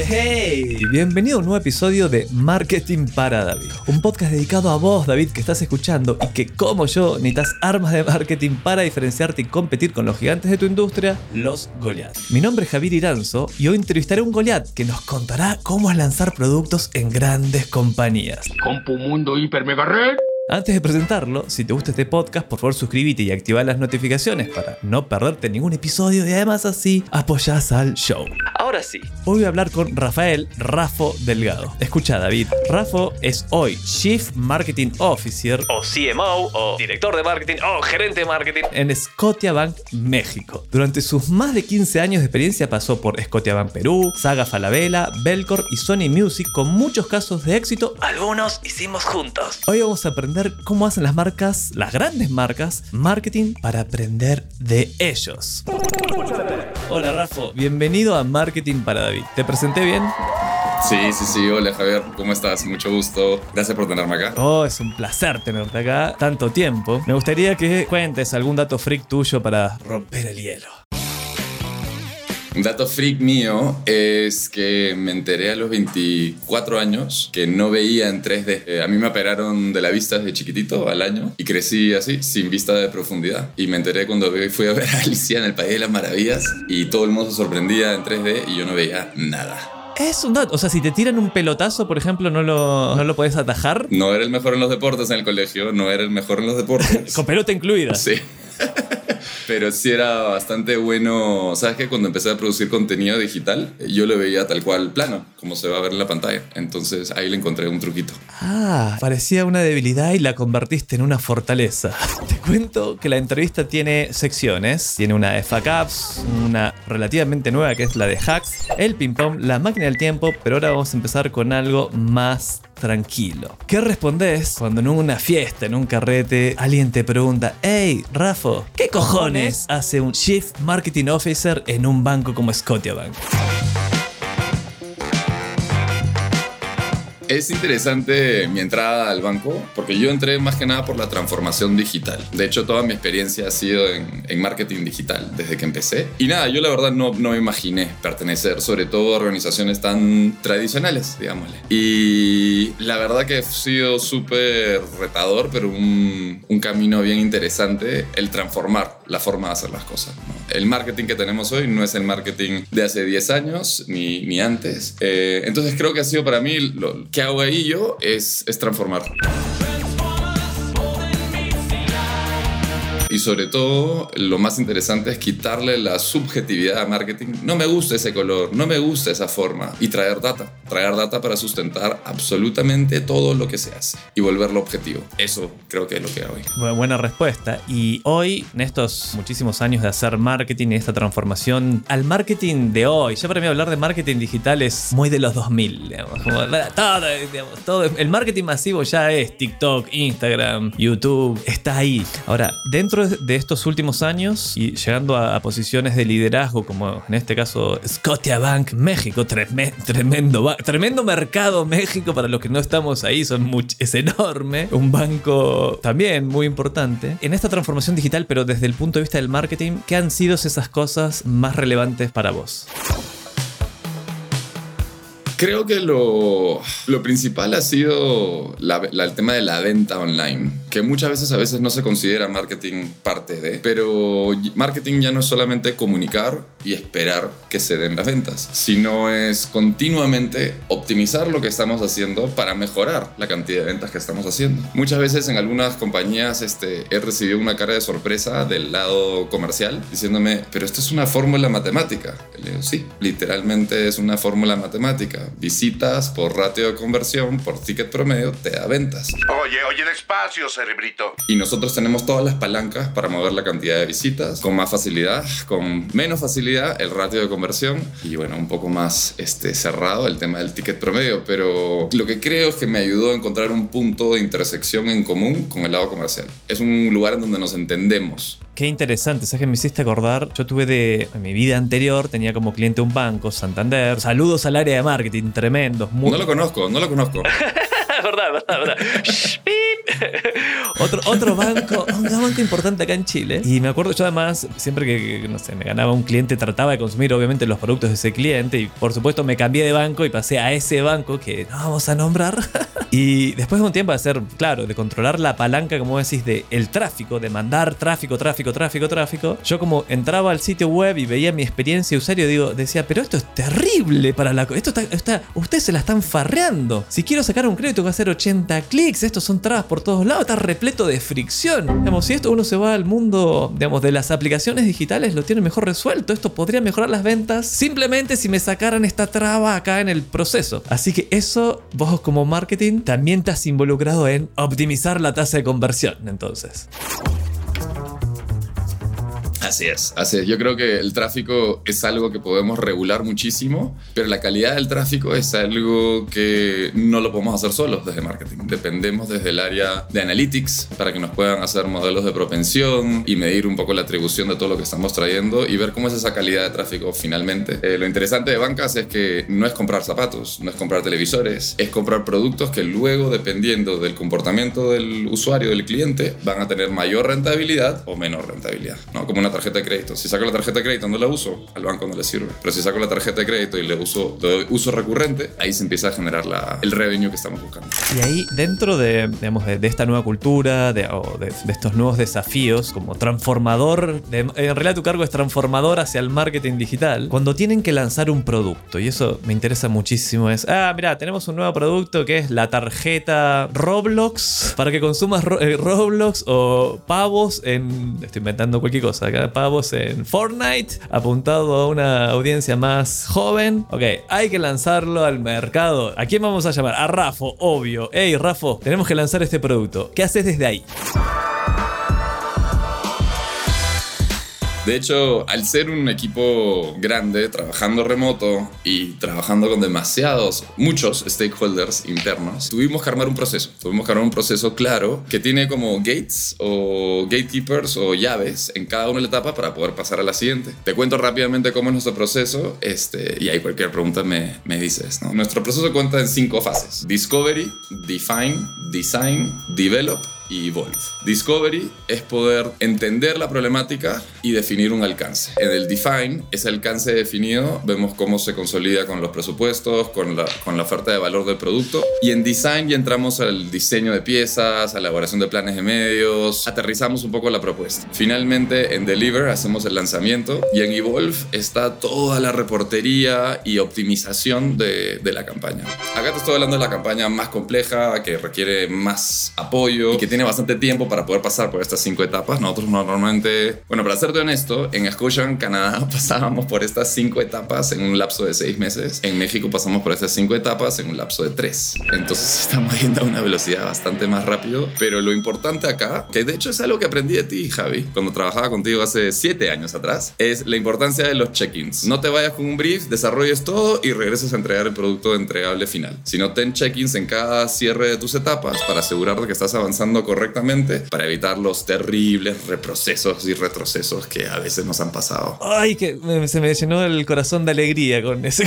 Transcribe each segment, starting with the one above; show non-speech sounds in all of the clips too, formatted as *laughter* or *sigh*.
Hey, bienvenido a un nuevo episodio de Marketing para David, un podcast dedicado a vos, David, que estás escuchando y que, como yo, necesitas armas de marketing para diferenciarte y competir con los gigantes de tu industria, los Goliath. Mi nombre es Javier Iranzo y hoy entrevistaré a un Goliath que nos contará cómo es lanzar productos en grandes compañías. Compu Mundo Hiper Mega Red. Antes de presentarlo, si te gusta este podcast, por favor suscríbete y activa las notificaciones para no perderte ningún episodio y además así apoyás al show. Ahora sí, hoy voy a hablar con Rafael Rafo Delgado. Escucha David, Rafo es hoy Chief Marketing Officer o CMO o director de marketing o gerente de marketing en Scotiabank México. Durante sus más de 15 años de experiencia pasó por Scotiabank Perú, Saga Falabella, Belcor y Sony Music con muchos casos de éxito, algunos hicimos juntos. Hoy vamos a aprender cómo hacen las marcas, las grandes marcas, marketing para aprender de ellos. Hola Rafo, bienvenido a Marketing para David. ¿Te presenté bien? Sí, sí, sí. Hola Javier, ¿cómo estás? Mucho gusto. Gracias por tenerme acá. Oh, es un placer tenerte acá tanto tiempo. Me gustaría que cuentes algún dato freak tuyo para romper el hielo. Un dato freak mío es que me enteré a los 24 años que no veía en 3D. Eh, a mí me operaron de la vista desde chiquitito al año y crecí así, sin vista de profundidad. Y me enteré cuando fui a ver a Alicia en el País de las Maravillas y todo el mundo se sorprendía en 3D y yo no veía nada. Es un dato. O sea, si te tiran un pelotazo, por ejemplo, no lo, no lo puedes atajar. No era el mejor en los deportes en el colegio, no era el mejor en los deportes. *laughs* Con pelota incluida. Sí. *laughs* Pero sí era bastante bueno. ¿Sabes que Cuando empecé a producir contenido digital, yo lo veía tal cual plano, como se va a ver en la pantalla. Entonces ahí le encontré un truquito. Ah, parecía una debilidad y la convertiste en una fortaleza. *laughs* Te cuento que la entrevista tiene secciones. Tiene una de Fuck una relativamente nueva que es la de Hacks, el ping pong, la máquina del tiempo, pero ahora vamos a empezar con algo más tranquilo. ¿Qué respondes cuando en una fiesta, en un carrete, alguien te pregunta, hey, Rafo, ¿qué cojones hace un Chief Marketing Officer en un banco como Scotiabank? Es interesante mi entrada al banco porque yo entré más que nada por la transformación digital. De hecho, toda mi experiencia ha sido en, marketing digital desde que empecé. Y nada, yo la verdad no, no me imaginé pertenecer sobre todo a organizaciones tan tradicionales, digámosle. Y la verdad que ha sido súper retador, pero un, un, camino bien interesante el transformar la forma de hacer las cosas. El marketing que tenemos hoy no es el marketing de hace 10 años ni, ni antes. Eh, entonces creo que ha sido para mí lo que hago ahí yo es, es transformar. Y sobre todo, lo más interesante es quitarle la subjetividad a marketing. No me gusta ese color, no me gusta esa forma. Y traer data. Traer data para sustentar absolutamente todo lo que se hace y volverlo objetivo. Eso creo que es lo que hago hoy. Buena respuesta. Y hoy, en estos muchísimos años de hacer marketing y esta transformación al marketing de hoy, ya para mí hablar de marketing digital es muy de los 2000. Digamos, todo, todo. El marketing masivo ya es TikTok, Instagram, YouTube. Está ahí. Ahora, dentro de estos últimos años y llegando a, posiciones de liderazgo, como en este caso Scotiabank México, tremendo, tremendo mercado México para los que no estamos ahí, son es enorme, un banco también muy importante. En esta transformación digital, pero desde el punto de vista del marketing, ¿qué han sido esas cosas más relevantes para vos? Creo que lo, lo principal ha sido el tema de la venta online, que muchas veces a veces no se considera marketing parte de, pero marketing ya no es solamente comunicar y esperar que se den las ventas, sino es continuamente optimizar lo que estamos haciendo para mejorar la cantidad de ventas que estamos haciendo. Muchas veces en algunas compañías este, he recibido una cara de sorpresa del lado comercial diciéndome, pero esto es una fórmula matemática. Le digo, sí, literalmente es una fórmula matemática visitas por ratio de conversión, por ticket promedio, te da ventas. Oye, oye, despacio, cerebrito. Y nosotros tenemos todas las palancas para mover la cantidad de visitas con más facilidad, con menos facilidad el ratio de conversión y bueno, un poco más este, cerrado el tema del ticket promedio. Pero lo que creo es que me ayudó a encontrar un punto de intersección en común con el lado comercial. Es un lugar en donde nos entendemos. Qué interesante, ¿sabes que me hiciste acordar? Yo tuve de. En mi vida anterior tenía como cliente un banco, Santander. Saludos al área de marketing, tremendos. No lo conozco, no lo conozco. *laughs* verdad, verdad, verdad. *laughs* *laughs* otro, otro banco, un banco importante acá en Chile. Y me acuerdo yo además, siempre que, no sé, me ganaba un cliente, trataba de consumir obviamente los productos de ese cliente. Y por supuesto me cambié de banco y pasé a ese banco que no vamos a nombrar. *laughs* y después de un tiempo de hacer, claro, de controlar la palanca, como decís, de el tráfico, de mandar tráfico, tráfico, tráfico, tráfico. Yo como entraba al sitio web y veía mi experiencia de usuario, digo, decía, pero esto es terrible para la... Esto está, está, ustedes se la están farreando. Si quiero sacar un crédito va a hacer 80 clics, estos son trabas todos lados, está repleto de fricción. Digamos, si esto uno se va al mundo, digamos, de las aplicaciones digitales, lo tiene mejor resuelto. Esto podría mejorar las ventas simplemente si me sacaran esta traba acá en el proceso. Así que eso, vos como marketing, también estás involucrado en optimizar la tasa de conversión, entonces. Así es. Así es. Yo creo que el tráfico es algo que podemos regular muchísimo, pero la calidad del tráfico es algo que no lo podemos hacer solos desde marketing. Dependemos desde el área de analytics para que nos puedan hacer modelos de propensión y medir un poco la atribución de todo lo que estamos trayendo y ver cómo es esa calidad de tráfico finalmente. Eh, lo interesante de bancas es que no es comprar zapatos, no es comprar televisores, es comprar productos que luego, dependiendo del comportamiento del usuario, del cliente, van a tener mayor rentabilidad o menor rentabilidad. ¿no? Como una tarjeta de crédito. Si saco la tarjeta de crédito no la uso, al banco no le sirve. Pero si saco la tarjeta de crédito y le uso, uso recurrente, ahí se empieza a generar la, el revenue que estamos buscando. Y ahí, dentro de, digamos, de, esta nueva cultura, de, de, estos nuevos desafíos, como transformador, en realidad tu cargo es transformador hacia el marketing digital, cuando tienen que lanzar un producto, y eso me interesa muchísimo, es, ah, mira, tenemos un nuevo producto que es la tarjeta Roblox, para que consumas eh, Roblox o pavos en, estoy inventando cualquier cosa acá, pavos en Fortnite, apuntado a una audiencia más joven. Ok, hay que lanzarlo al mercado. ¿A quién vamos a llamar? A Rafo, obvio. Hey, Rafo, tenemos que lanzar este producto. ¿Qué haces desde ahí? De hecho, al ser un equipo grande, trabajando remoto y trabajando con demasiados, muchos stakeholders internos, tuvimos que armar un proceso. Tuvimos que armar un proceso claro que tiene como gates o gatekeepers o llaves en cada una de las etapas para poder pasar a la siguiente. Te cuento rápidamente cómo es nuestro proceso este, y ahí cualquier pregunta me, me dices. ¿no? Nuestro proceso cuenta en cinco fases. Discovery, Define, Design, Develop y Evolve. Discovery es poder entender la problemática y definir un alcance. En el Define, ese alcance definido, vemos cómo se consolida con los presupuestos, con la, con la oferta de valor del producto. Y en Design ya entramos al diseño de piezas, a la elaboración de planes de medios, aterrizamos un poco la propuesta. Finalmente, en Deliver hacemos el lanzamiento y en Evolve está toda la reportería y optimización de, de la campaña. Acá te estoy hablando de la campaña más compleja, que requiere más apoyo y que tiene tiene bastante tiempo para poder pasar por estas cinco etapas. Nosotros normalmente, bueno, para serte honesto, en Scotiabank Canadá *laughs* pasábamos por estas cinco etapas en un lapso de seis meses. En México pasamos por estas cinco etapas en un lapso de tres. Entonces *laughs* estamos yendo a una velocidad bastante más rápido. Pero lo importante acá, que de hecho es algo que aprendí de ti, Javi, cuando trabajaba contigo hace siete años atrás, es la importancia de los check-ins. No te vayas con un brief, desarrolles todo y regreses a entregar el producto entregable final. Sino ten check-ins en cada cierre de tus etapas para asegurarte que estás avanzando correctamente para evitar los terribles reprocesos y retrocesos que a veces nos han pasado. Ay, que se me llenó el corazón de alegría *laughs* con ese,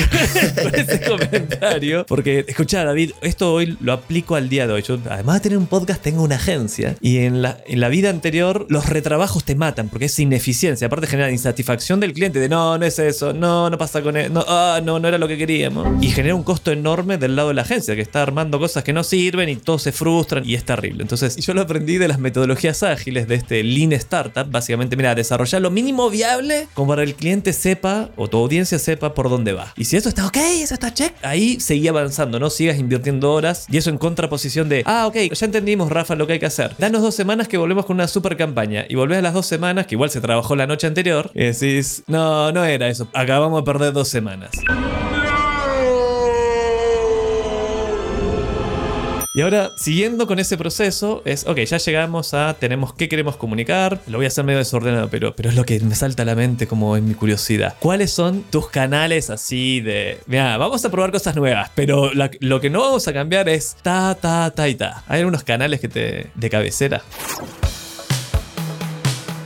comentario. Porque, escucha, David, esto hoy lo aplico al día de hoy. Yo, además de tener un podcast, tengo una agencia. Y en la, en la vida anterior, los retrabajos te matan porque es ineficiencia. Aparte, genera insatisfacción del cliente de no, no es eso, no, no pasa con él, no, ah, no, no era lo que queríamos. Y genera un costo enorme del lado de la agencia que está armando cosas que no sirven y todos se frustran y es terrible. Entonces, yo lo aprendí de las metodologías ágiles de este Lean Startup. Básicamente, mira, desarrollar lo mínimo viable como para el cliente sepa o tu audiencia sepa por dónde va. Y si eso está ok, eso está check, ahí seguí avanzando, no sigas invirtiendo horas. Y eso en contraposición de, ah, ok, ya entendimos, Rafa, lo que hay que hacer. Danos dos semanas que volvemos con una super campaña. Y volvés a las dos semanas, que igual se trabajó la noche anterior, y decís, no, no era eso. Acabamos de perder dos semanas. Y ahora, siguiendo con ese proceso, es, ok, ya llegamos a, tenemos qué queremos comunicar, lo voy a hacer medio desordenado, pero, pero es lo que me salta a la mente como en mi curiosidad. ¿Cuáles son tus canales así de, mira, vamos a probar cosas nuevas, pero lo que no vamos a cambiar es ta, ta, ta y ta? ¿Hay algunos canales que te, de cabecera?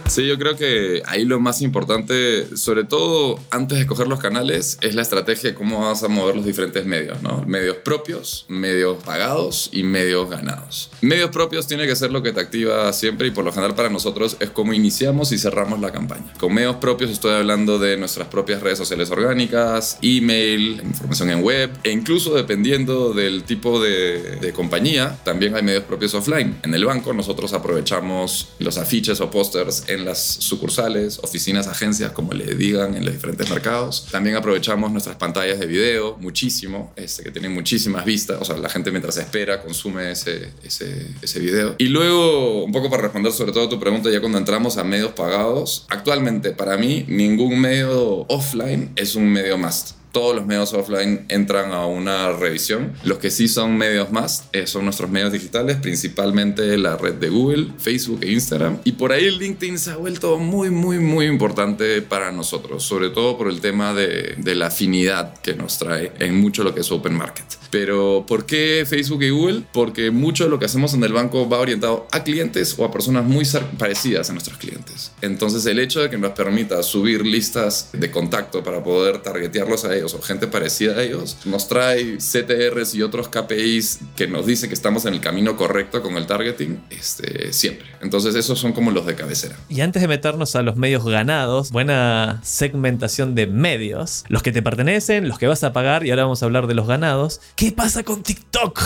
Sí, yo creo que ahí lo más importante, sobre todo antes de escoger los canales, es la estrategia de cómo vas a mover los diferentes medios, ¿no? Medios propios, medios pagados y medios ganados. Medios propios tiene que ser lo que te activa siempre y por lo general para nosotros es como iniciamos y cerramos la campaña. Con medios propios estoy hablando de nuestras propias redes sociales orgánicas, email, información en web e incluso dependiendo del tipo de, de compañía, también hay medios propios offline. En el banco nosotros aprovechamos los afiches o pósters en las sucursales, oficinas, agencias, como le digan, en los diferentes mercados. También aprovechamos nuestras pantallas de video muchísimo, este, que tienen muchísimas vistas. O sea, la gente mientras espera consume ese, ese, ese video. Y luego, un poco para responder sobre todo tu pregunta, ya cuando entramos a medios pagados, actualmente para mí ningún medio offline es un medio must todos los medios offline entran a una revisión. Los que sí son medios más eh, son nuestros medios digitales, principalmente la red de Google, Facebook e Instagram. Y por ahí LinkedIn se ha vuelto muy, muy, muy importante para nosotros, sobre todo por el tema de, de la afinidad que nos trae en mucho lo que es Open Market. Pero ¿por qué Facebook y Google? Porque mucho de lo que hacemos en el banco va orientado a clientes o a personas muy parecidas a nuestros clientes. Entonces el hecho de que nos permita subir listas de contacto para poder targetearlos a ellos, o gente parecida a ellos, nos trae CTRs y otros KPIs que nos dicen que estamos en el camino correcto con el targeting este, siempre. Entonces esos son como los de cabecera. Y antes de meternos a los medios ganados, buena segmentación de medios, los que te pertenecen, los que vas a pagar y ahora vamos a hablar de los ganados. ¿Qué pasa con TikTok?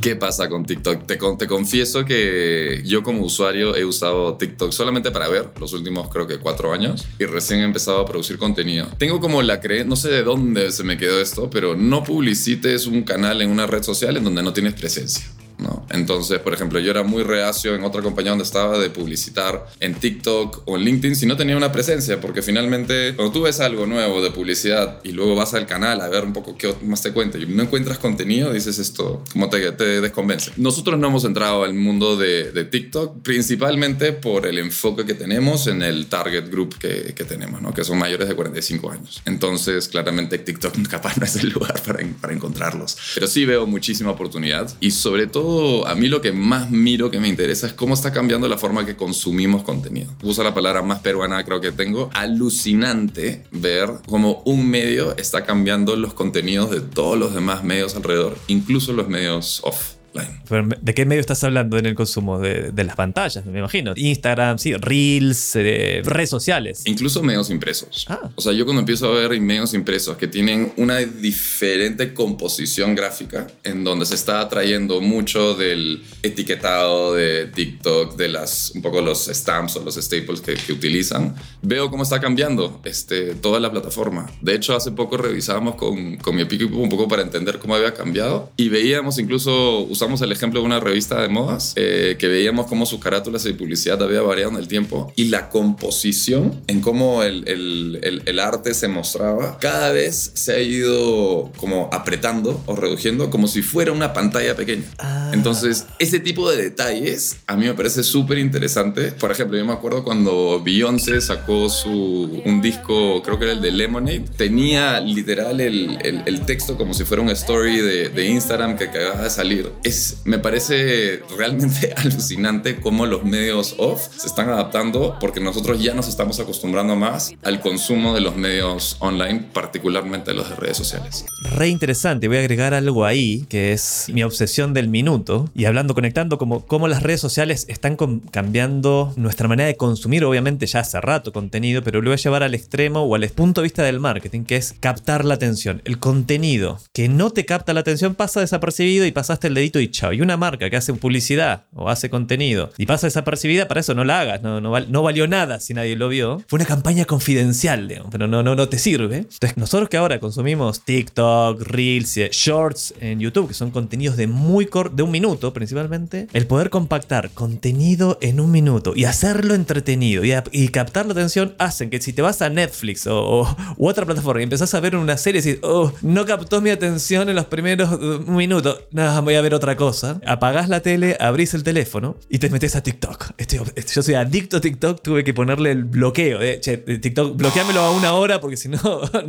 ¿Qué pasa con TikTok? Te, te, confieso que yo como usuario he usado TikTok solamente para ver los últimos creo que cuatro años y recién he empezado a producir contenido. Tengo como la creencia, no sé de dónde se me quedó esto, pero no publicites un canal en una red social en donde no tienes presencia. ¿No? Entonces, por ejemplo, yo era muy reacio en otra compañía donde estaba de publicitar en TikTok o en LinkedIn si no tenía una presencia, porque finalmente cuando tú ves algo nuevo de publicidad y luego vas al canal a ver un poco qué más te cuenta y no encuentras contenido, dices esto, como te, te desconvence. Nosotros no hemos entrado al mundo de, de, TikTok principalmente por el enfoque que tenemos en el target group que, que tenemos, ¿no? que son mayores de 45 años. Entonces, claramente TikTok *laughs* capaz no es el lugar para, para encontrarlos. Pero sí veo muchísima oportunidad y sobre todo a mí lo que más miro que me interesa es cómo está cambiando la forma que consumimos contenido. Uso la palabra más peruana creo que tengo. Alucinante ver cómo un medio está cambiando los contenidos de todos los demás medios alrededor, incluso los medios off. ¿De qué medio estás hablando en el consumo? De, las pantallas, me imagino. Instagram, sí, Reels, eh, redes sociales. Incluso medios impresos. Ah. O sea, yo cuando empiezo a ver medios impresos que tienen una diferente composición gráfica, en donde se está atrayendo mucho del etiquetado de TikTok, de las, un poco los stamps o los staples que, utilizan, veo cómo está cambiando este, toda la plataforma. De hecho, hace poco revisábamos con, con mi equipo un poco para entender cómo había cambiado y veíamos incluso, usamos el ejemplo de una revista de modas, eh, que veíamos cómo sus carátulas y publicidad había variado en el tiempo y la composición en cómo el, el, el, arte se mostraba, cada vez se ha ido como apretando o reduciendo como si fuera una pantalla pequeña. Ah. Entonces, ese tipo de detalles a mí me parece súper interesante. Por ejemplo, yo me acuerdo cuando Beyoncé sacó su, un disco, creo que era el de Lemonade, tenía literal el, el texto como si fuera un story de, de Instagram que acababa de salir. Me parece realmente *laughs* alucinante cómo los medios off se están adaptando porque nosotros ya nos estamos acostumbrando más al consumo de los medios online, particularmente los de redes sociales. Re interesante, voy a agregar algo ahí que es mi obsesión del minuto y hablando, conectando como cómo las redes sociales están cambiando nuestra manera de consumir, obviamente ya hace rato contenido, pero lo voy a llevar al extremo o al punto de vista del marketing, que es captar la atención. El contenido que no te capta la atención pasa desapercibido y pasaste el dedito y chao. Y una marca que hace publicidad o hace contenido y pasa desapercibida, para eso no la hagas, no, no, valió nada si nadie lo vio. Fue una campaña confidencial, pero no, no, no te sirve. Entonces, nosotros que ahora consumimos TikTok, Reels, Shorts en YouTube, que son contenidos de muy corto, de un minuto principalmente, el poder compactar contenido en un minuto y hacerlo entretenido y, captar la atención hacen que si te vas a Netflix o, u otra plataforma y empezás a ver una serie y dices, oh, no captó mi atención en los primeros uh, minutos, nada, voy a ver otra cosa. Apagás la tele, abrís el teléfono y te metes a TikTok. yo soy adicto a TikTok, tuve que ponerle el bloqueo. Eh. Che, TikTok, bloqueámelo a una hora porque si *laughs* no,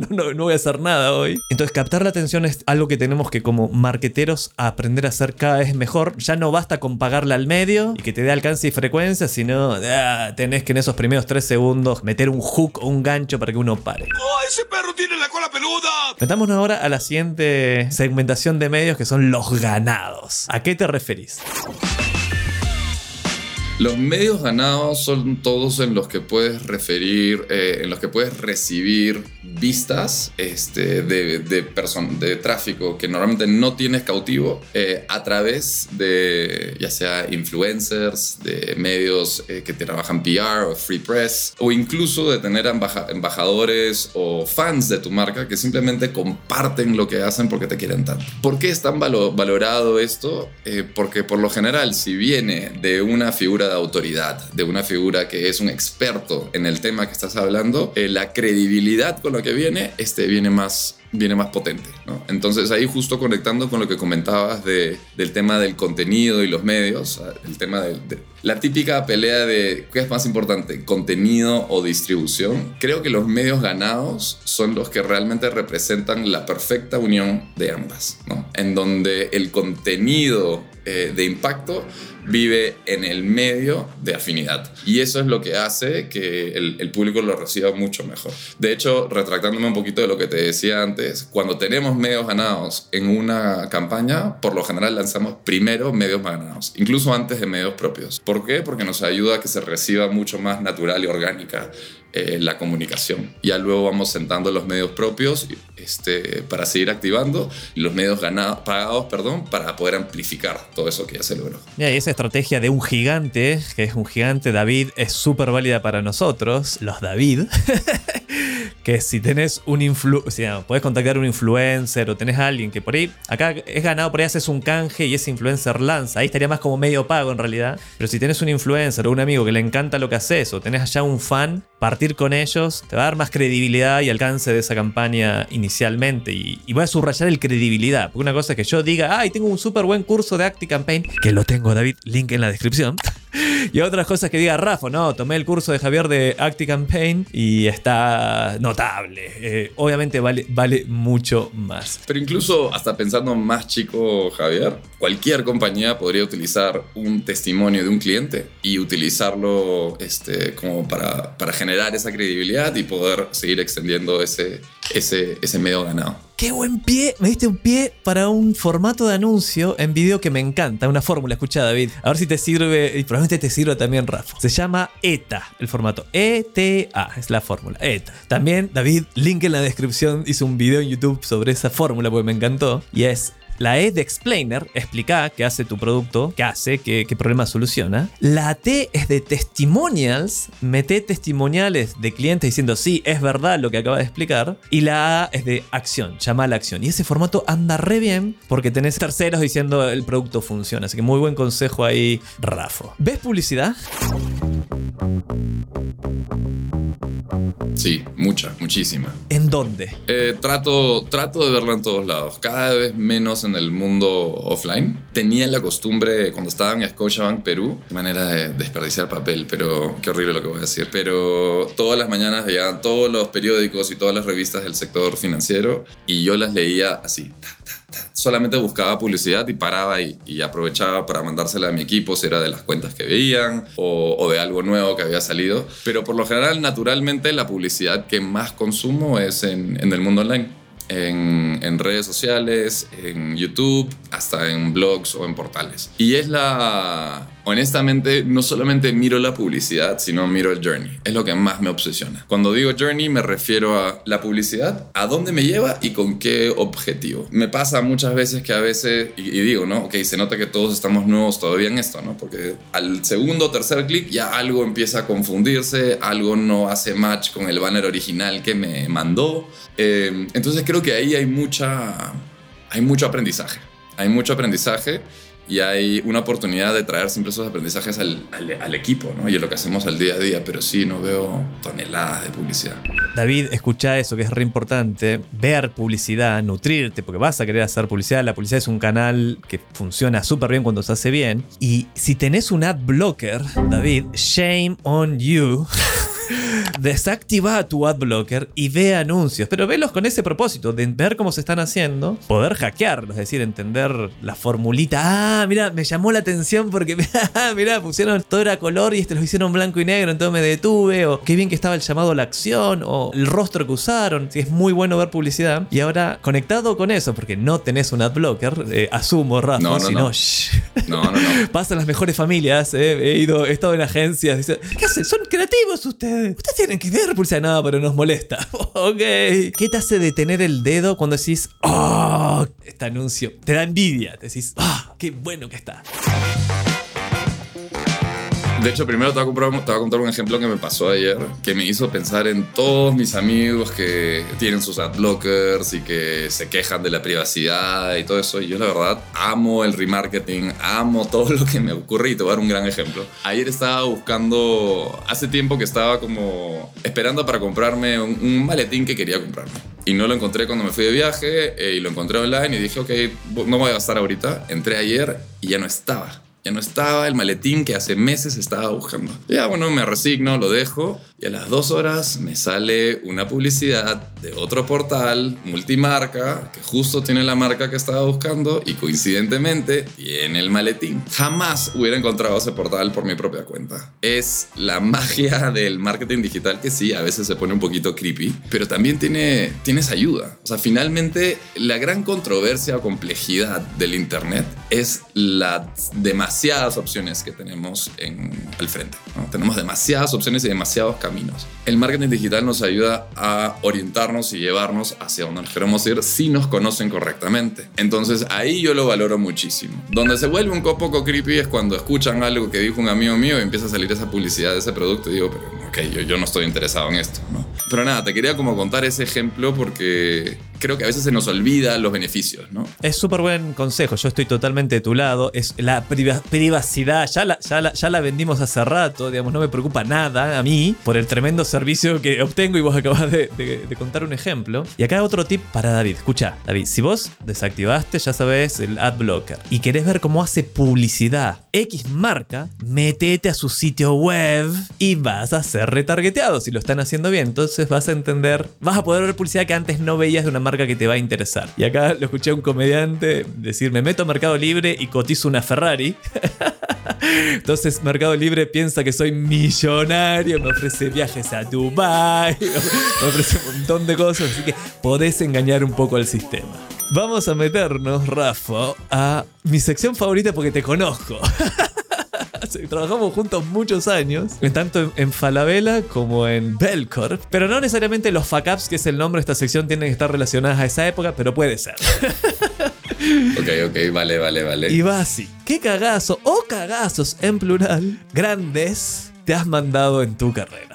no, no voy a hacer nada hoy. Entonces, captar la atención es algo que tenemos que como marqueteros aprender a hacer cada vez mejor. Ya no basta con pagarle al medio y que te dé alcance y frecuencia, sino ah, tenés que en esos primeros tres segundos meter un hook o un gancho para que uno pare. ¡Oh, ese perro tiene la cola peluda! Metámonos ahora a la siguiente segmentación de medios que son los ganados. ¿A qué te referís? Los medios ganados son todos en los que puedes referir, eh, en los que puedes recibir vistas este, de, de, de tráfico que normalmente no tienes cautivo eh, a través de ya sea influencers, de medios eh, que trabajan PR o free press, o incluso de tener embajadores o fans de tu marca que simplemente comparten lo que hacen porque te quieren tanto. ¿Por qué es tan valorado esto? Eh, porque por lo general, si viene de una figura de autoridad, de una figura que es un experto en el tema que estás hablando, la credibilidad con lo que viene, este viene más, viene más potente. Entonces ahí justo conectando con lo que comentabas de, del tema del contenido y los medios, el tema de, la típica pelea de qué es más importante, contenido o distribución, creo que los medios ganados son los que realmente representan la perfecta unión de ambas, en donde el contenido eh, de impacto vive en el medio de afinidad. Y eso es lo que hace que el, público lo reciba mucho mejor. De hecho, retractándome un poquito de lo que te decía antes, cuando tenemos medios ganados en una campaña, por lo general lanzamos primero medios ganados, incluso antes de medios propios. ¿Por qué? Porque nos ayuda a que se reciba mucho más natural y orgánica eh, la comunicación. Ya luego vamos sentando los medios propios este, para seguir activando los medios ganados, pagados perdón, para poder amplificar todo eso que ya se logró. y esa estrategia de un gigante, que es un gigante David, es súper válida para nosotros, los David. *laughs* que si tenés un influencer, puedes contactar a un influencer o tenés a alguien que por ahí, acá es ganado, por ahí haces un canje y ese influencer lanza, ahí estaría más como medio pago en realidad, pero si tenés un influencer o un amigo que le encanta lo que haces o tenés allá un fan, partir con ellos te va a dar más credibilidad y alcance de esa campaña inicialmente. Y, voy a subrayar el credibilidad, porque una cosa es que yo diga, ay, tengo un súper buen curso de ActiCampaign, que lo tengo David, link en la descripción. *laughs* y otras cosas que diga Rafa, no, tomé el curso de Javier de ActiCampaign y está notable. Eh, obviamente vale, vale mucho más. Pero incluso hasta pensando más chico, Javier, cualquier compañía podría utilizar un testimonio de un cliente y utilizarlo este, como para, para generar esa credibilidad y poder seguir extendiendo ese, ese, ese medio ganado. Qué buen pie, me diste un pie para un formato de anuncio en video que me encanta, una fórmula, escucha David, a ver si te sirve y probablemente te sirva también Rafa. Se llama ETA, el formato ETA es la fórmula, ETA. También David, link en la descripción, hizo un video en YouTube sobre esa fórmula porque me encantó y es la E de explainer, explica qué hace tu producto, qué hace, qué, problema soluciona. La T es de testimonials, mete testimoniales de clientes diciendo sí, es verdad lo que acaba de explicar. Y la A es de acción, llama a la acción. Y ese formato anda re bien porque tenés terceros diciendo el producto funciona. Así que muy buen consejo ahí, Rafo. ¿Ves publicidad? Sí, mucha, muchísima. ¿En dónde? Eh, trato, trato de verla en todos lados, cada vez menos en el mundo offline. Tenía la costumbre cuando estaba en Scotiabank, Perú, manera de desperdiciar papel, pero qué horrible lo que voy a decir. Pero todas las mañanas veían todos los periódicos y todas las revistas del sector financiero y yo las leía así solamente buscaba publicidad y paraba y, aprovechaba para mandársela a mi equipo si era de las cuentas que veían o, de algo nuevo que había salido. Pero por lo general, naturalmente, la publicidad que más consumo es en, el mundo online. En, en, redes sociales, en YouTube, hasta en blogs o en portales. Y es la, honestamente no solamente miro la publicidad, sino miro el journey. Es lo que más me obsesiona. Cuando digo journey me refiero a la publicidad, a dónde me lleva y con qué objetivo. Me pasa muchas veces que a veces, y, digo, ¿no? Ok, se nota que todos estamos nuevos todavía en esto, ¿no? Porque al segundo o tercer clic ya algo empieza a confundirse, algo no hace match con el banner original que me mandó. Eh, entonces creo que ahí hay mucha, hay mucho aprendizaje. Hay mucho aprendizaje y hay una oportunidad de traer siempre esos aprendizajes al, al, equipo, ¿no? Y es lo que hacemos al día a día, pero sí, no veo toneladas de publicidad. David, escucha eso, que es re importante, ver publicidad, nutrirte, porque vas a querer hacer publicidad, la publicidad es un canal que funciona súper bien cuando se hace bien, y si tenés un ad blocker, David, shame on you. *laughs* desactiva tu ad blocker y ve anuncios, pero velos con ese propósito de ver cómo se están haciendo, poder hackearlos, es decir, entender la formulita. Ah, mira, me llamó la atención porque, *laughs* mira, pusieron todo era color y este lo hicieron blanco y negro, entonces me detuve, o qué bien que estaba el llamado a la acción, o el rostro que usaron. Sí, es muy bueno ver publicidad. Y ahora, conectado con eso, porque no tenés un ad blocker, eh, asumo, Rafa, no, no, si no, no, no, no. *laughs* Pasan las mejores familias, eh, he ido, he estado en agencias, dice, ¿qué hacen? Son creativos ustedes. Ustedes tienen que ver pulsa nada, pero nos molesta. *laughs* ok. ¿Qué te hace detener el dedo cuando decís, oh, este anuncio? Te da envidia. Te decís, ah, qué bueno que está. De hecho, primero te voy, a a contar, un ejemplo que me pasó ayer, que me hizo pensar en todos mis amigos que tienen sus adblockers y que se quejan de la privacidad y todo eso. Y yo la verdad amo el remarketing, amo todo lo que me ocurre y te voy a dar un gran ejemplo. Ayer estaba buscando, hace tiempo que estaba como esperando para comprarme un, maletín que quería comprarme. Y no lo encontré cuando me fui de viaje eh, y lo encontré online y dije, ok, no voy a gastar ahorita. Entré ayer y ya no estaba. Ya no estaba el maletín que hace meses estaba buscando. Ya bueno, me resigno, lo dejo y a las dos horas me sale una publicidad de otro portal multimarca que justo tiene la marca que estaba buscando y coincidentemente tiene el maletín. Jamás hubiera encontrado ese portal por mi propia cuenta. Es la magia del marketing digital que sí, a veces se pone un poquito creepy, pero también tiene, tienes ayuda. O sea, finalmente la gran controversia o complejidad del Internet es la demasiadas opciones que tenemos en, al frente. Tenemos demasiadas opciones y demasiados caminos. El marketing digital nos ayuda a orientarnos y llevarnos hacia donde nos queremos ir si nos conocen correctamente. Entonces ahí yo lo valoro muchísimo. Donde se vuelve un poco creepy es cuando escuchan algo que dijo un amigo mío y empieza a salir esa publicidad de ese producto y digo, pero ok, yo, yo no estoy interesado en esto. ¿no? Pero nada, te quería como contar ese ejemplo porque creo que a veces se nos olvida los beneficios, ¿no? Es súper buen consejo, yo estoy totalmente de tu lado. Es la privacidad, ya la, ya, la, vendimos hace rato, digamos, no me preocupa nada a mí por el tremendo servicio que obtengo y vos *laughs* acabas de, contar un ejemplo. Y acá otro tip para David. Escucha, David, si vos desactivaste, ya sabes, el ad blocker y querés ver cómo hace publicidad X marca, metete a su sitio web y vas a ser retargeteado si lo están haciendo bien. Entonces vas a entender, vas a poder ver publicidad que antes no veías de una marca que te va a interesar. Y acá lo escuché a un comediante decir, me meto a Mercado Libre y cotizo una Ferrari. *laughs* Entonces Mercado Libre piensa que soy millonario, me ofrece viajes a Dubai, *laughs* me ofrece un montón de cosas, así que podés engañar un poco al sistema. Vamos a meternos, Rafa, a mi sección favorita porque te conozco. *laughs* *laughs* Trabajamos juntos muchos años, tanto en Falabella como en Belcorp. Pero no necesariamente los fuck ups, que es el nombre de esta sección, tienen que estar relacionadas a esa época, pero puede ser. *laughs* ok, ok, vale, vale, vale. Y va así. ¿Qué cagazo o cagazos en plural grandes te has mandado en tu carrera?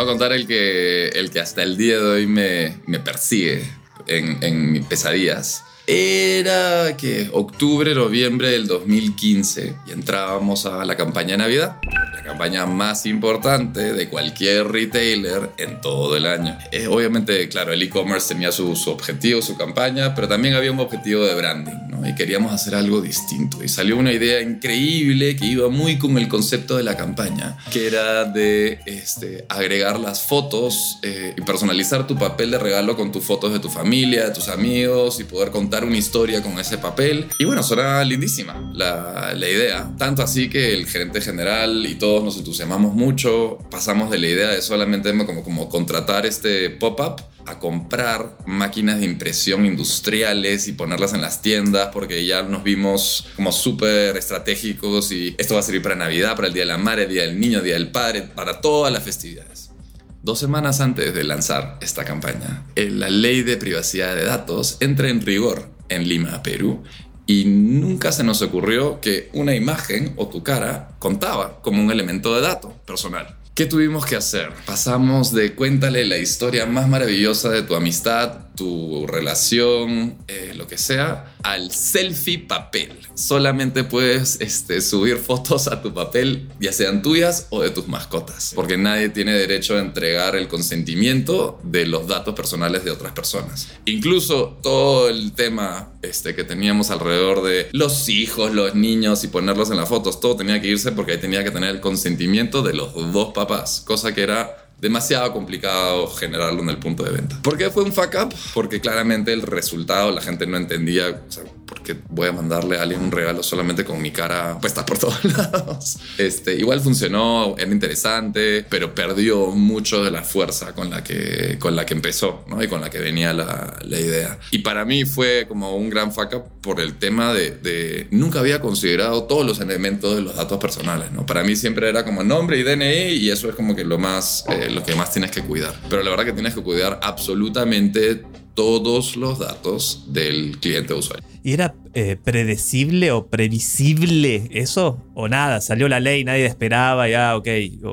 Voy a contar el que, el que hasta el día de hoy me, me persigue en, en mis pesadillas. Era que octubre, noviembre del 2015 y entrábamos a la campaña de Navidad, la campaña más importante de cualquier retailer en todo el año. Eh, obviamente, claro, el e-commerce tenía su, su, objetivo, su campaña, pero también había un objetivo de branding. ¿no? Y queríamos hacer algo distinto. Y salió una idea increíble que iba muy con el concepto de la campaña, que era de este, agregar las fotos eh, y personalizar tu papel de regalo con tus fotos de tu familia, de tus amigos y poder contar una historia con ese papel. Y bueno, sonaba lindísima la, la idea. Tanto así que el gerente general y todos nos entusiasmamos mucho. Pasamos de la idea de solamente como, como contratar este pop-up a comprar máquinas de impresión industriales y ponerlas en las tiendas porque ya nos vimos como súper estratégicos y esto va a servir para Navidad, para el Día de la Madre, el Día del Niño, el Día del Padre, para todas las festividades. Dos semanas antes de lanzar esta campaña, eh, la ley de privacidad de datos entra en rigor en Lima, Perú, y nunca se nos ocurrió que una imagen o tu cara contaba como un elemento de dato personal. ¿Qué tuvimos que hacer? Pasamos de cuéntale la historia más maravillosa de tu amistad, tu relación, eh, lo que sea, al selfie papel. Solamente puedes este, subir fotos a tu papel, ya sean tuyas o de tus mascotas, porque nadie tiene derecho a entregar el consentimiento de los datos personales de otras personas. Incluso todo el tema este, que teníamos alrededor de los hijos, los niños y ponerlos en las fotos, todo tenía que irse porque ahí tenía que tener el consentimiento de los dos papás, cosa que era demasiado complicado generarlo en el punto de venta. ¿Por qué fue un fuck up? Porque claramente el resultado la gente no entendía, ¿por qué voy a mandarle a alguien un regalo solamente con mi cara puesta por *laughs* todos lados? Este, igual funcionó, era interesante, pero perdió mucho de la fuerza con la que, con la que empezó ¿no? y con la que venía la, la idea. Y para mí fue como un gran up por el tema de, de, nunca había considerado todos los elementos de los datos personales. ¿no? Para mí siempre era como nombre y DNI y eso es como que lo más... Eh, lo que más tienes que cuidar. Pero la verdad que tienes que cuidar absolutamente todos los datos del cliente usuario. ¿Y era eh, predecible o previsible eso? ¿O nada? ¿Salió la ley, nadie esperaba, ya, ok?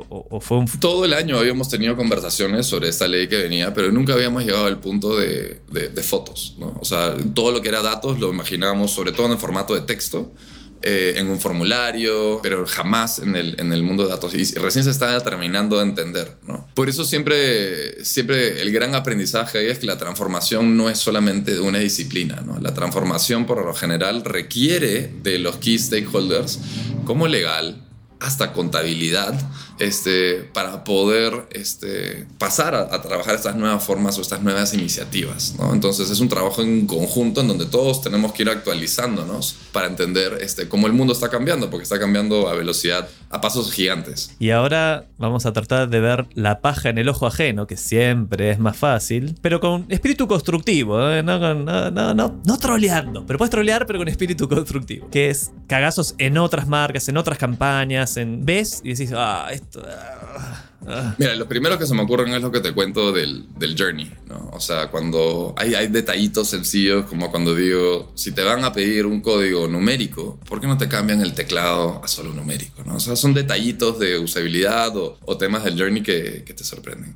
O, fue un... Todo el año habíamos tenido conversaciones sobre esta ley que venía, pero nunca habíamos llegado al punto de, de, de fotos, ¿no? O sea, todo lo que era datos lo imaginábamos sobre todo en el formato de texto eh, en un formulario, pero jamás en el, en el mundo de datos. Y recién se está terminando de entender, ¿no? Por eso siempre, siempre el gran aprendizaje es que la transformación no es solamente de una disciplina, ¿no? La transformación por lo general requiere de los key stakeholders como legal, hasta contabilidad, este, para poder este, pasar a, trabajar estas nuevas formas o estas nuevas iniciativas. ¿no? Entonces es un trabajo en conjunto en donde todos tenemos que ir actualizándonos para entender este, cómo el mundo está cambiando, porque está cambiando a velocidad, a pasos gigantes. Y ahora vamos a tratar de ver la paja en el ojo ajeno, que siempre es más fácil, pero con espíritu constructivo, ¿eh? no, no, no, no, no troleando, pero puedes trolear pero con espíritu constructivo, que es cagazos en otras marcas, en otras campañas, en ves y decís, ah. Ah, ah". Mira, lo primero que se me ocurren es lo que te cuento del, del journey, ¿no? O sea, cuando hay, hay detallitos sencillos, como cuando digo, si te van a pedir un código numérico, ¿por qué no te cambian el teclado a solo numérico, ¿no? O sea, son detallitos de usabilidad o, o temas del journey que, que te sorprenden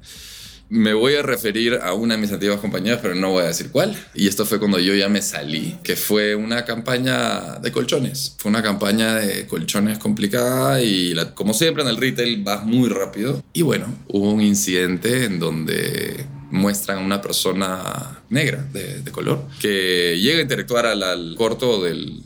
me voy a referir a una de mis antiguas compañías, pero no voy a decir cuál. Y esto fue cuando yo ya me salí, que fue una campaña de colchones. Fue una campaña de colchones complicada y como siempre en el retail vas muy rápido. Y bueno, hubo un incidente en donde muestran a una persona negra de, color que llega a interactuar al, corto del,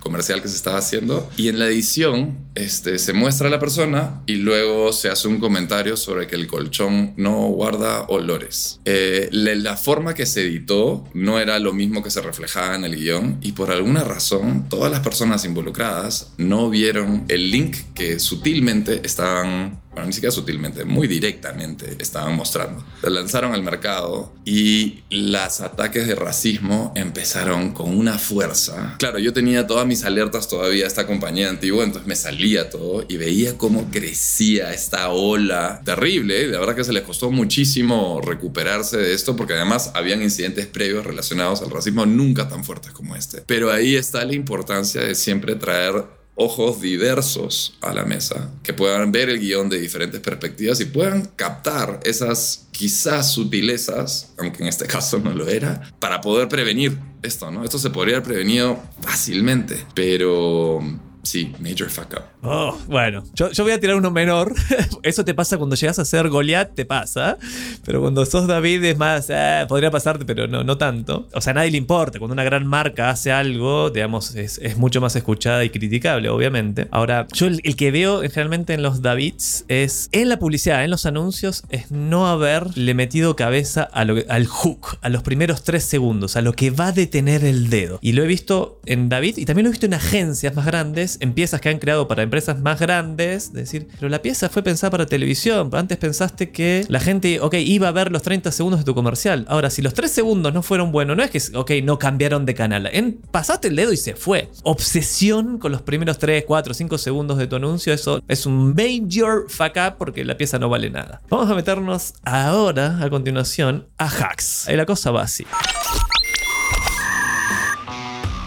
comercial que se estaba haciendo y en la edición este, se muestra a la persona y luego se hace un comentario sobre que el colchón no guarda olores. Eh, la forma que se editó no era lo mismo que se reflejaba en el guion y por alguna razón todas las personas involucradas no vieron el link que sutilmente estaban bueno, ni siquiera sutilmente, muy directamente estaban mostrando. Se lanzaron al mercado y los ataques de racismo empezaron con una fuerza. Claro, yo tenía todas mis alertas todavía a esta compañía antigua, entonces me salía todo y veía cómo crecía esta ola terrible. La verdad que se les costó muchísimo recuperarse de esto porque además habían incidentes previos relacionados al racismo nunca tan fuertes como este. Pero ahí está la importancia de siempre traer ojos diversos a la mesa, que puedan ver el guion de diferentes perspectivas y puedan captar esas quizás sutilezas, aunque en este caso no lo era, para poder prevenir esto, ¿no? Esto se podría haber prevenido fácilmente, pero Sí, major fuck up. Oh, bueno, yo, voy a tirar uno menor. *laughs* Eso te pasa cuando llegas a ser Goliath, te pasa. Pero cuando sos David es más, eh, podría pasarte, pero no, no tanto. O sea, a nadie le importa. Cuando una gran marca hace algo, digamos, es, mucho más escuchada y criticable, obviamente. Ahora, yo el, que veo generalmente en los Davids es, en la publicidad, en los anuncios, es no haberle metido cabeza al hook, a los primeros tres segundos, a lo que va a detener el dedo. Y lo he visto en David y también lo he visto en agencias más grandes, en piezas que han creado para empresas más grandes. Decir, pero la pieza fue pensada para televisión. Antes pensaste que la gente, ok, iba a ver los 30 segundos de tu comercial. Ahora, si los 3 segundos no fueron buenos, no es que, ok, no cambiaron de canal. En, pasaste el dedo y se fue. Obsesión con los primeros 3, 4, 5 segundos de tu anuncio, eso es un major fuck up porque la pieza no vale nada. Vamos a meternos ahora, a continuación, a hacks. Ahí la cosa va así.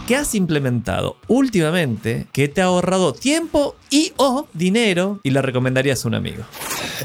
¿Qué has implementado últimamente que te ha ahorrado tiempo y o dinero y le recomendarías a un amigo?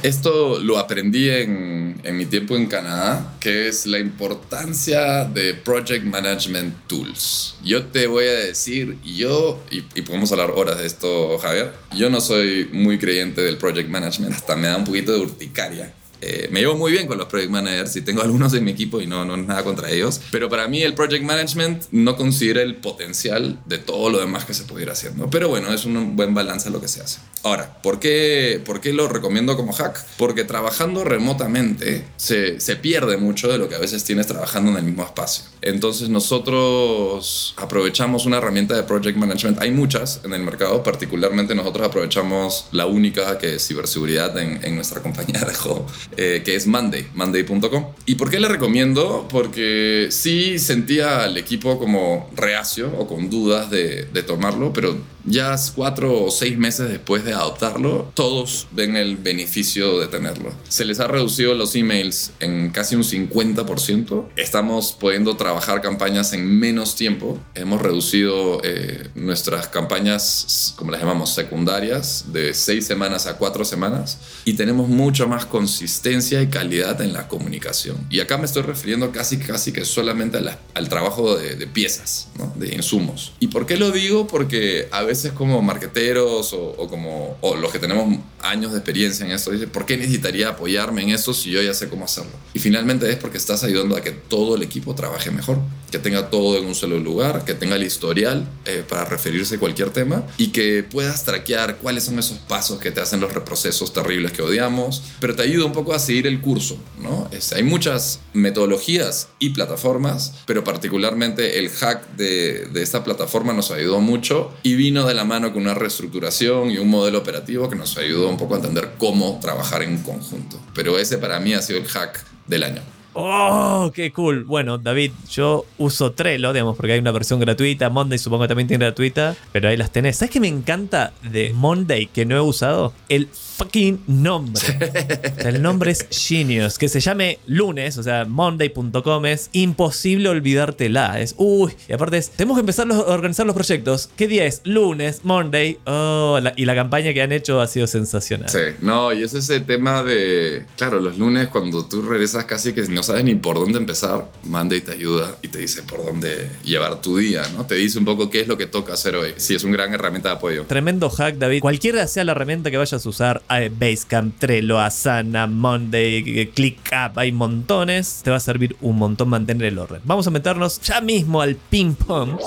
Esto lo aprendí en, en, mi tiempo en Canadá, que es la importancia de Project Management Tools. Yo te voy a decir, yo, y, y, podemos hablar horas de esto, Javier, yo no soy muy creyente del Project Management, hasta me da un poquito de urticaria. Eh, me llevo muy bien con los project managers y tengo *laughs* algunos en mi equipo y no, no es nada contra ellos. Pero para mí el project management no considera el potencial de todo lo demás que se pudiera hacer. ¿no? Pero bueno, es un buen balance lo que se hace. Ahora, ¿por qué, ¿por qué lo recomiendo como hack? Porque trabajando remotamente se, se pierde mucho de lo que a veces tienes trabajando en el mismo espacio. Entonces nosotros aprovechamos una herramienta de project management. Hay muchas en el mercado, particularmente nosotros aprovechamos la única que es ciberseguridad en, en nuestra *laughs* compañía de juego eh, que es Monday, monday.com. ¿Y por qué le recomiendo? Porque sí sentía al equipo como reacio o con dudas de tomarlo, pero ya cuatro o seis meses después de adoptarlo, todos ven el beneficio de tenerlo. Se les ha reducido los emails en casi un 50%. Estamos pudiendo trabajar campañas en menos tiempo. Hemos reducido eh, nuestras campañas, como las llamamos, secundarias, de seis semanas a cuatro semanas. Y tenemos mucho más consistencia y calidad en la comunicación. Y acá me estoy refiriendo casi, casi que solamente al trabajo de, piezas, de insumos. ¿Y por qué lo digo? Porque a veces como marqueteros o, como o los que tenemos años de experiencia en eso, dice, ¿por qué necesitaría apoyarme en eso si yo ya sé cómo hacerlo? Y finalmente es porque estás ayudando a que todo el equipo trabaje mejor, que tenga todo en un solo lugar, que tenga el historial eh, para referirse a cualquier tema y que puedas traquear cuáles son esos pasos que te hacen los reprocesos terribles que odiamos, pero te ayuda un poco a seguir el curso, ¿no? Es, hay muchas metodologías y plataformas, pero particularmente el hack de, de esta plataforma nos ayudó mucho y vino de la mano con una reestructuración y un modelo operativo que nos ayudó un poco a entender cómo trabajar en conjunto. Pero ese para mí ha sido el hack del año. ¡Oh, qué cool! Bueno, David, yo uso Trello, digamos, porque hay una versión gratuita. Monday supongo también tiene gratuita, pero ahí las tenés. ¿Sabes qué me encanta de Monday que no he usado? El fucking nombre. el nombre es Genius. Que se llame lunes, o sea, monday.com es imposible olvidártela. Es, uy, y aparte es, tenemos que empezar a organizar los proyectos. ¿Qué día es? Lunes, Monday. Oh, y la campaña que han hecho ha sido sensacional. Sí, no, y es ese tema de, claro, los lunes cuando tú regresas casi que no sabes ni por dónde empezar, Monday te ayuda y te dice por dónde llevar tu día, ¿no? Te dice un poco qué es lo que toca hacer hoy. Sí, es una gran herramienta de apoyo. Tremendo hack, David. Cualquiera sea la herramienta que vayas a usar, Basecamp, Trello, Asana, Monday, ClickUp, hay montones. Te va a servir un montón mantener el orden. Vamos a meternos ya mismo al ping pong.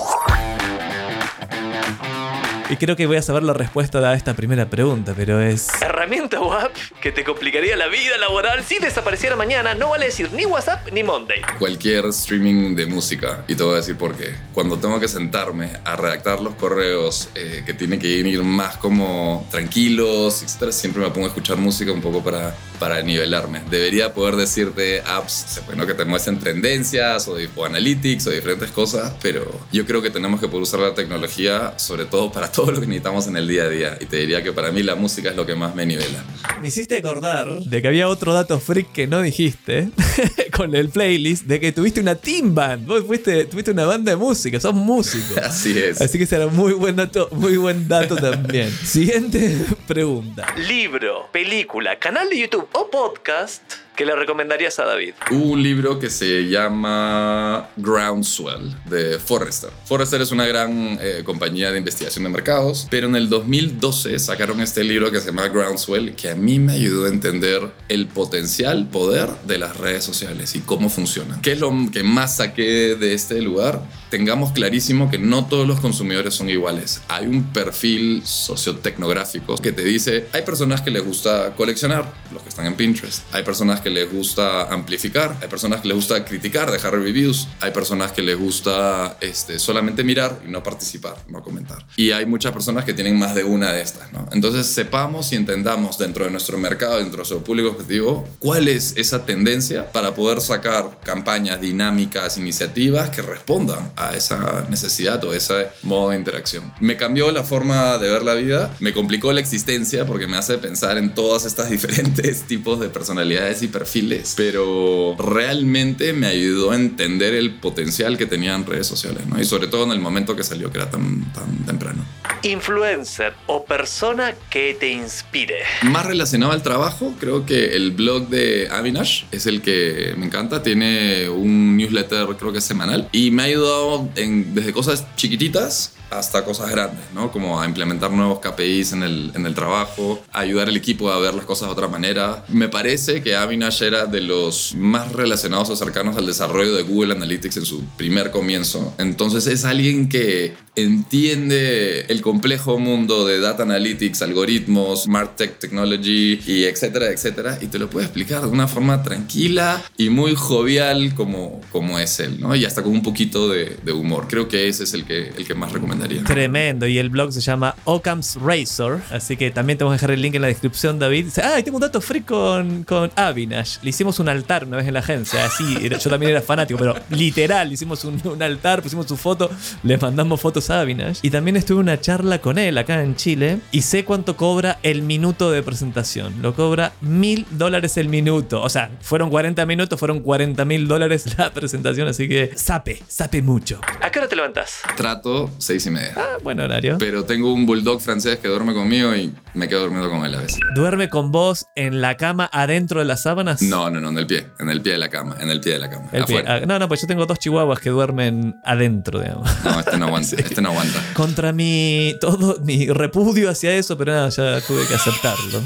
Y creo que voy a saber la respuesta a esta primera pregunta, pero es... Herramienta WAP que te complicaría la vida laboral si desapareciera mañana. No vale decir ni WhatsApp ni Monday. Cualquier streaming de música. Y te voy a decir por qué. Cuando tengo que sentarme a redactar los correos eh, que tienen que ir más como tranquilos, etc., siempre me pongo a escuchar música un poco para, para nivelarme. Debería poder decirte apps, bueno, que te muestren tendencias o, o analytics o diferentes cosas, pero yo creo que tenemos que poder usar la tecnología sobre todo para todo todo lo que necesitamos en el día a día. Y te diría que para mí la música es lo que más me nivela. Me hiciste acordar de que había otro dato freak que no dijiste *laughs* con el playlist de que tuviste una team band. Vos fuiste, tuviste una banda de música, sos músico. *laughs* Así es. Así que será muy buen dato, muy buen dato también. Siguiente pregunta. Libro, película, canal de YouTube o podcast ¿Qué le recomendarías a David? Un libro que se llama Groundswell de Forrester. Forrester es una gran eh, compañía de investigación de mercados, pero en el 2012 sacaron este libro que se llama Groundswell que a mí me ayudó a entender el potencial, poder de las redes sociales y cómo funcionan. ¿Qué es lo que más saqué de este lugar? Tengamos clarísimo que no todos los consumidores son iguales. Hay un perfil sociotecnográfico que te dice, hay personas que les gusta coleccionar, los que están en Pinterest. Hay personas que les gusta amplificar, hay personas que les gusta criticar, dejar reviews, hay personas que les gusta este, solamente mirar y no participar, no comentar. Y hay muchas personas que tienen más de una de estas, ¿no? Entonces sepamos y entendamos dentro de nuestro mercado, dentro de nuestro público objetivo, cuál es esa tendencia para poder sacar campañas dinámicas, iniciativas que respondan a esa necesidad o ese modo de interacción. Me cambió la forma de ver la vida, me complicó la existencia porque me hace pensar en todas estas *laughs* diferentes tipos de personalidades y perfiles, pero realmente me ayudó a entender el potencial que tenían redes sociales, ¿no? Y sobre todo en el momento que salió, que era tan, tan temprano. Influencer o persona que te inspire. Más relacionado al trabajo, creo que el blog de Avinash es el que me encanta. Tiene un newsletter, creo que es semanal, y me ha ayudado en, desde cosas chiquititas hasta cosas grandes, ¿no? Como a implementar nuevos KPIs en el, en el trabajo, ayudar al equipo a ver las cosas de otra manera. Me parece que Avinash era de los más relacionados o cercanos al desarrollo de Google Analytics en su primer comienzo. Entonces es alguien que entiende el complejo mundo de data analytics, algoritmos, smart tech technology y etcétera, etcétera, y te lo puede explicar de una forma tranquila y muy jovial como, como es él, ¿no? Y hasta con un poquito de, de humor. Creo que ese es el que, el que más recomiendo. Tremendo. Y el blog se llama Occam's Razor. Así que también te vamos a dejar el link en la descripción, David. Dice, ah, tengo un dato free con, con Avinash. Le hicimos un altar una vez en la agencia. Así, yo también era fanático, pero literal, le hicimos un, altar, pusimos su foto, le mandamos fotos a Avinash. Y también estuve en una charla con él acá en Chile. Y sé cuánto cobra el minuto de presentación. Lo cobra mil dólares el minuto. O sea, fueron 40 minutos, fueron 40 mil dólares la presentación. Así que sape, sape mucho. ¿A qué hora te levantas? Trato seis y Ah, buen horario. Pero tengo un bulldog francés que duerme conmigo y me quedo durmiendo con él a veces. ¿Duerme con vos en la cama adentro de las sábanas? No, no, no, en el pie. En el pie de la cama. En el pie de la cama. Ah, no, no, pues yo tengo dos chihuahuas que duermen adentro, digamos. No, este no aguanta. *laughs* Este no aguanta. Contra mi. todo mi repudio hacia eso, pero nada, ya tuve que aceptarlo.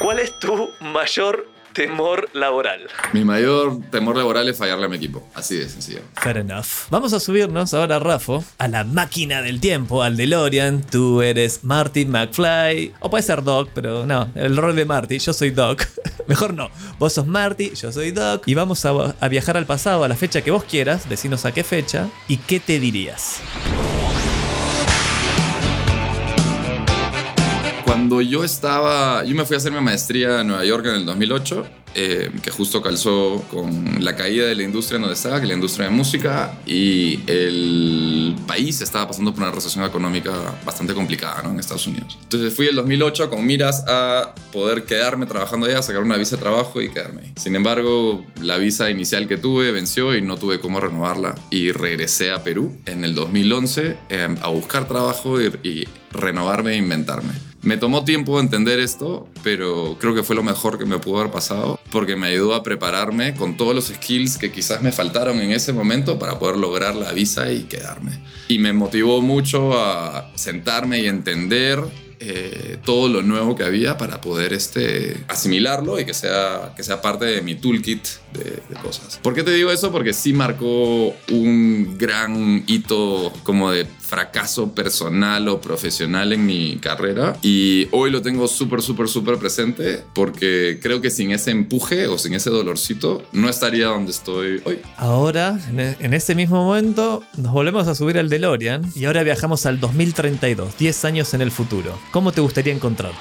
¿Cuál es tu mayor temor laboral? Mi mayor temor laboral es fallarle a mi equipo. Así de sencillo. Fair enough. Vamos a subirnos ahora, Rafo, a la máquina del tiempo, al DeLorean. Tú eres Marty McFly. O puede ser Doc, pero no, el rol de Marty. Yo soy Doc. *laughs* Mejor no. Vos sos Marty, yo soy Doc. Y vamos a, a viajar al pasado, a la fecha que vos quieras. Decinos a qué fecha y qué te dirías. Cuando yo estaba, yo me fui a hacer mi maestría en Nueva York en el 2008, eh, que justo calzó con la caída de la industria en donde estaba, que la industria de música, y el país estaba pasando por una recesión económica bastante complicada ¿no? en Estados Unidos. Entonces fui el 2008 con miras a poder quedarme trabajando allá, sacar una visa de trabajo y quedarme ahí. Sin embargo, la visa inicial que tuve venció y no tuve cómo renovarla y regresé a Perú en el 2011 eh, a buscar trabajo y, y renovarme e inventarme. Me tomó tiempo entender esto, pero creo que fue lo mejor que me pudo haber pasado porque me ayudó a prepararme con todos los skills que quizás me faltaron en ese momento para poder lograr la visa y quedarme. Y me motivó mucho a sentarme y entender eh, todo lo nuevo que había para poder este, asimilarlo y que sea, que sea parte de mi toolkit de, cosas. ¿Por qué te digo eso? Porque sí marcó un gran hito como de fracaso personal o profesional en mi carrera y hoy lo tengo súper, súper, súper presente porque creo que sin ese empuje o sin ese dolorcito no estaría donde estoy hoy. Ahora, en ese mismo momento, nos volvemos a subir al DeLorean y ahora viajamos al 2032, 10 años en el futuro. ¿Cómo te gustaría encontrarte?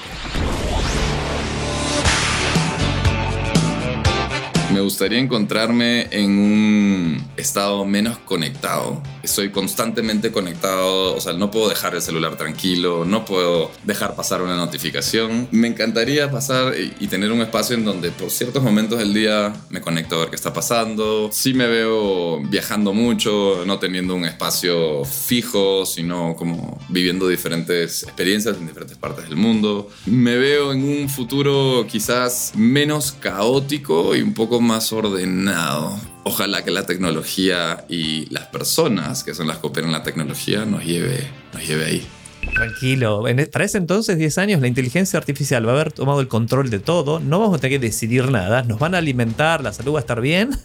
Me gustaría encontrarme en un estado menos conectado estoy constantemente conectado, o sea, no puedo dejar el celular tranquilo, no puedo dejar pasar una notificación. Me encantaría pasar y, tener un espacio en donde por ciertos momentos del día me conecto a ver qué está pasando. Sí me veo viajando mucho, no teniendo un espacio fijo, sino como viviendo diferentes experiencias en diferentes partes del mundo. Me veo en un futuro quizás menos caótico y un poco más ordenado. Ojalá que la tecnología y las personas que son las que operan la tecnología nos lleve, nos lleve ahí. Tranquilo. E, para ese entonces, 10 años, la inteligencia artificial va a haber tomado el control de todo. No vamos a tener que decidir nada. Nos van a alimentar, la salud va a estar bien. *laughs*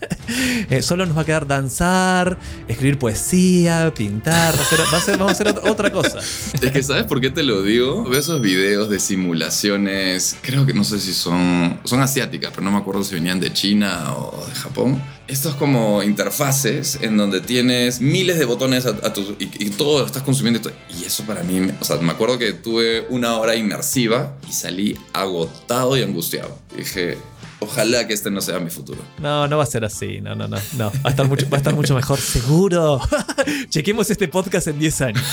Eh, solo nos va a quedar danzar, escribir poesía, pintar. vamos a hacer otra cosa. Es que, ¿sabes por qué te lo digo? Veo esos videos de simulaciones. Creo que no sé si son, son asiáticas, pero no me acuerdo si venían de China o de Japón estos como interfaces en donde tienes miles de botones a, tu, y, todo lo estás consumiendo. Y eso para mí, o sea, me acuerdo que tuve una hora inmersiva y salí agotado y angustiado. dije, ojalá que este no sea mi futuro. No, no va a ser así. No, no, no. no. Va, a estar mucho, va a estar mucho mejor, seguro. *laughs* Chequemos este podcast en 10 años.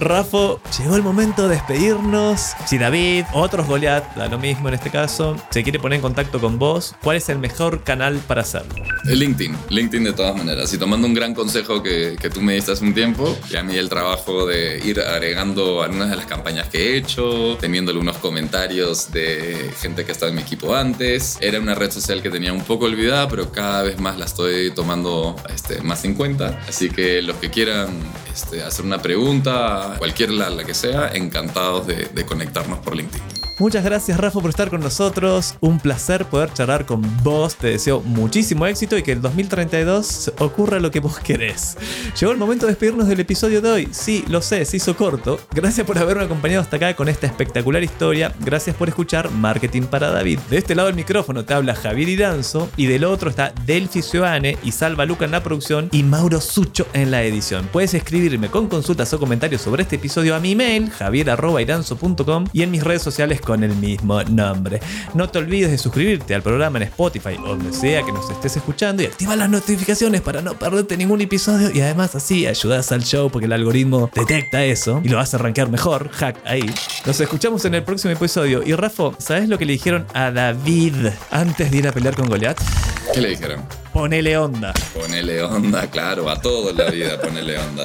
Rafo, llegó el momento de despedirnos. Si David, otros Goliath, da lo mismo en este caso, se quiere poner en contacto con vos, ¿cuál es el mejor canal para hacerlo? LinkedIn, LinkedIn de todas maneras. Y tomando un gran consejo que, que tú me diste hace un tiempo, y a mí el trabajo de ir agregando algunas de las campañas que he hecho, teniendo algunos comentarios de gente que ha estado en mi equipo antes. Era una red social que tenía un poco olvidada, pero cada vez más la estoy tomando este, más en cuenta. Así que los que quieran este, hacer una pregunta, cualquier la, que sea, encantados de conectarnos por LinkedIn. Muchas gracias Rafa por estar con nosotros. Un placer poder charlar con vos. Te deseo muchísimo éxito y que el 2032 ocurra lo que vos querés. Llegó el momento de despedirnos del episodio de hoy. Sí, lo sé, se hizo corto. Gracias por haberme acompañado hasta acá con esta espectacular historia. Gracias por escuchar Marketing para David. De este lado del micrófono te habla Javier Iranzo y del otro está Delphi Cioane y Salva Luca en la producción y Mauro Sucho en la edición. Puedes escribirme con consultas o comentarios sobre este episodio a mi mail javier.iranzo.com y en mis redes sociales con el mismo nombre. No te olvides de suscribirte al programa en Spotify o donde sea que nos estés escuchando y activa las notificaciones para no perderte ningún episodio y además así ayudas al show porque el algoritmo detecta eso y lo hace arrancar mejor. Hack ahí. Nos escuchamos en el próximo episodio. Y Rafa, ¿sabes lo que le dijeron a David antes de ir a pelear con Goliath? ¿Qué le dijeron? Ponele onda. Ponele onda, claro, a todo en la vida ponele onda.